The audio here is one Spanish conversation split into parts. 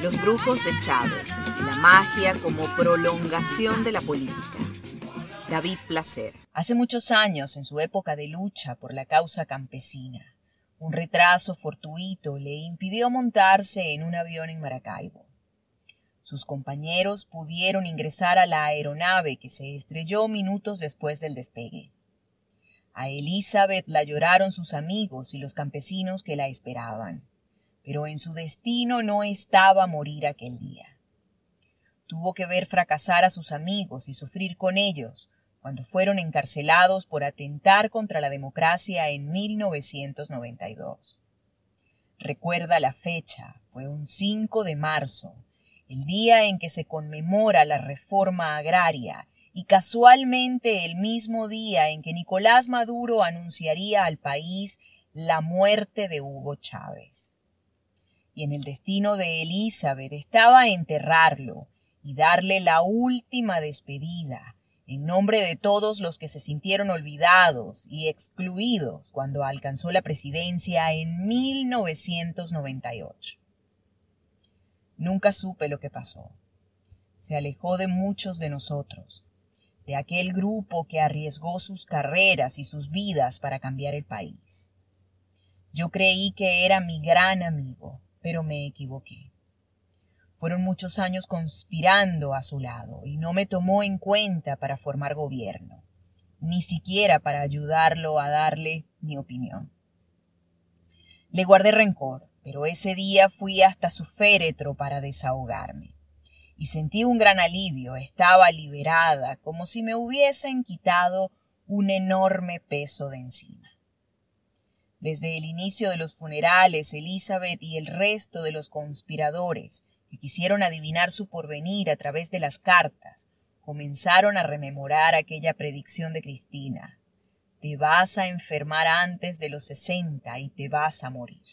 Los brujos de Chávez, la magia como prolongación de la política. David Placer. Hace muchos años, en su época de lucha por la causa campesina, un retraso fortuito le impidió montarse en un avión en Maracaibo. Sus compañeros pudieron ingresar a la aeronave que se estrelló minutos después del despegue. A Elizabeth la lloraron sus amigos y los campesinos que la esperaban, pero en su destino no estaba morir aquel día. Tuvo que ver fracasar a sus amigos y sufrir con ellos cuando fueron encarcelados por atentar contra la democracia en 1992. Recuerda la fecha, fue un 5 de marzo, el día en que se conmemora la reforma agraria y casualmente el mismo día en que Nicolás Maduro anunciaría al país la muerte de Hugo Chávez. Y en el destino de Elizabeth estaba enterrarlo y darle la última despedida, en nombre de todos los que se sintieron olvidados y excluidos cuando alcanzó la presidencia en 1998. Nunca supe lo que pasó. Se alejó de muchos de nosotros, de aquel grupo que arriesgó sus carreras y sus vidas para cambiar el país. Yo creí que era mi gran amigo, pero me equivoqué. Fueron muchos años conspirando a su lado y no me tomó en cuenta para formar gobierno, ni siquiera para ayudarlo a darle mi opinión. Le guardé rencor, pero ese día fui hasta su féretro para desahogarme y sentí un gran alivio. Estaba liberada, como si me hubiesen quitado un enorme peso de encima. Desde el inicio de los funerales, Elizabeth y el resto de los conspiradores que quisieron adivinar su porvenir a través de las cartas, comenzaron a rememorar aquella predicción de Cristina. Te vas a enfermar antes de los sesenta y te vas a morir.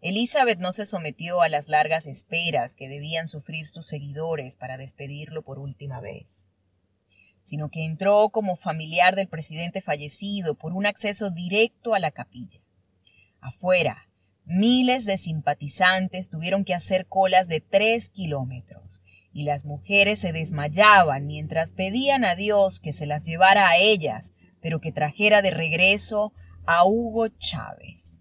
Elizabeth no se sometió a las largas esperas que debían sufrir sus seguidores para despedirlo por última vez, sino que entró como familiar del presidente fallecido por un acceso directo a la capilla. Afuera, miles de simpatizantes tuvieron que hacer colas de tres kilómetros y las mujeres se desmayaban mientras pedían a Dios que se las llevara a ellas, pero que trajera de regreso a Hugo Chávez.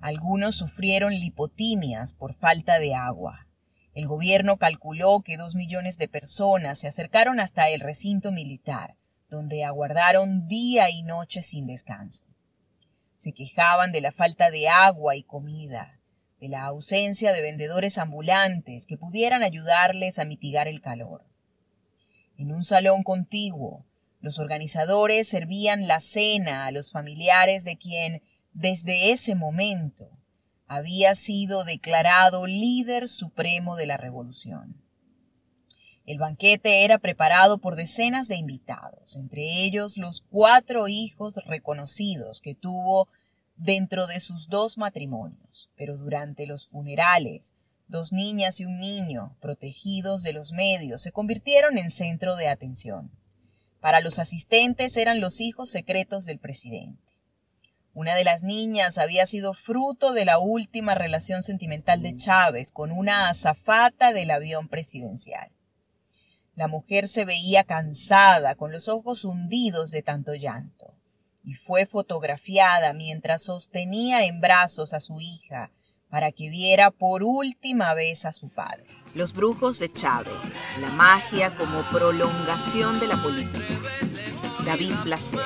Algunos sufrieron lipotimias por falta de agua. El gobierno calculó que dos millones de personas se acercaron hasta el recinto militar, donde aguardaron día y noche sin descanso. Se quejaban de la falta de agua y comida, de la ausencia de vendedores ambulantes que pudieran ayudarles a mitigar el calor. En un salón contiguo, los organizadores servían la cena a los familiares de quien desde ese momento había sido declarado líder supremo de la revolución. El banquete era preparado por decenas de invitados, entre ellos los cuatro hijos reconocidos que tuvo dentro de sus dos matrimonios, pero durante los funerales, dos niñas y un niño, protegidos de los medios, se convirtieron en centro de atención. Para los asistentes eran los hijos secretos del presidente. Una de las niñas había sido fruto de la última relación sentimental de Chávez con una azafata del avión presidencial. La mujer se veía cansada, con los ojos hundidos de tanto llanto, y fue fotografiada mientras sostenía en brazos a su hija para que viera por última vez a su padre. Los brujos de Chávez, la magia como prolongación de la política. David Placer.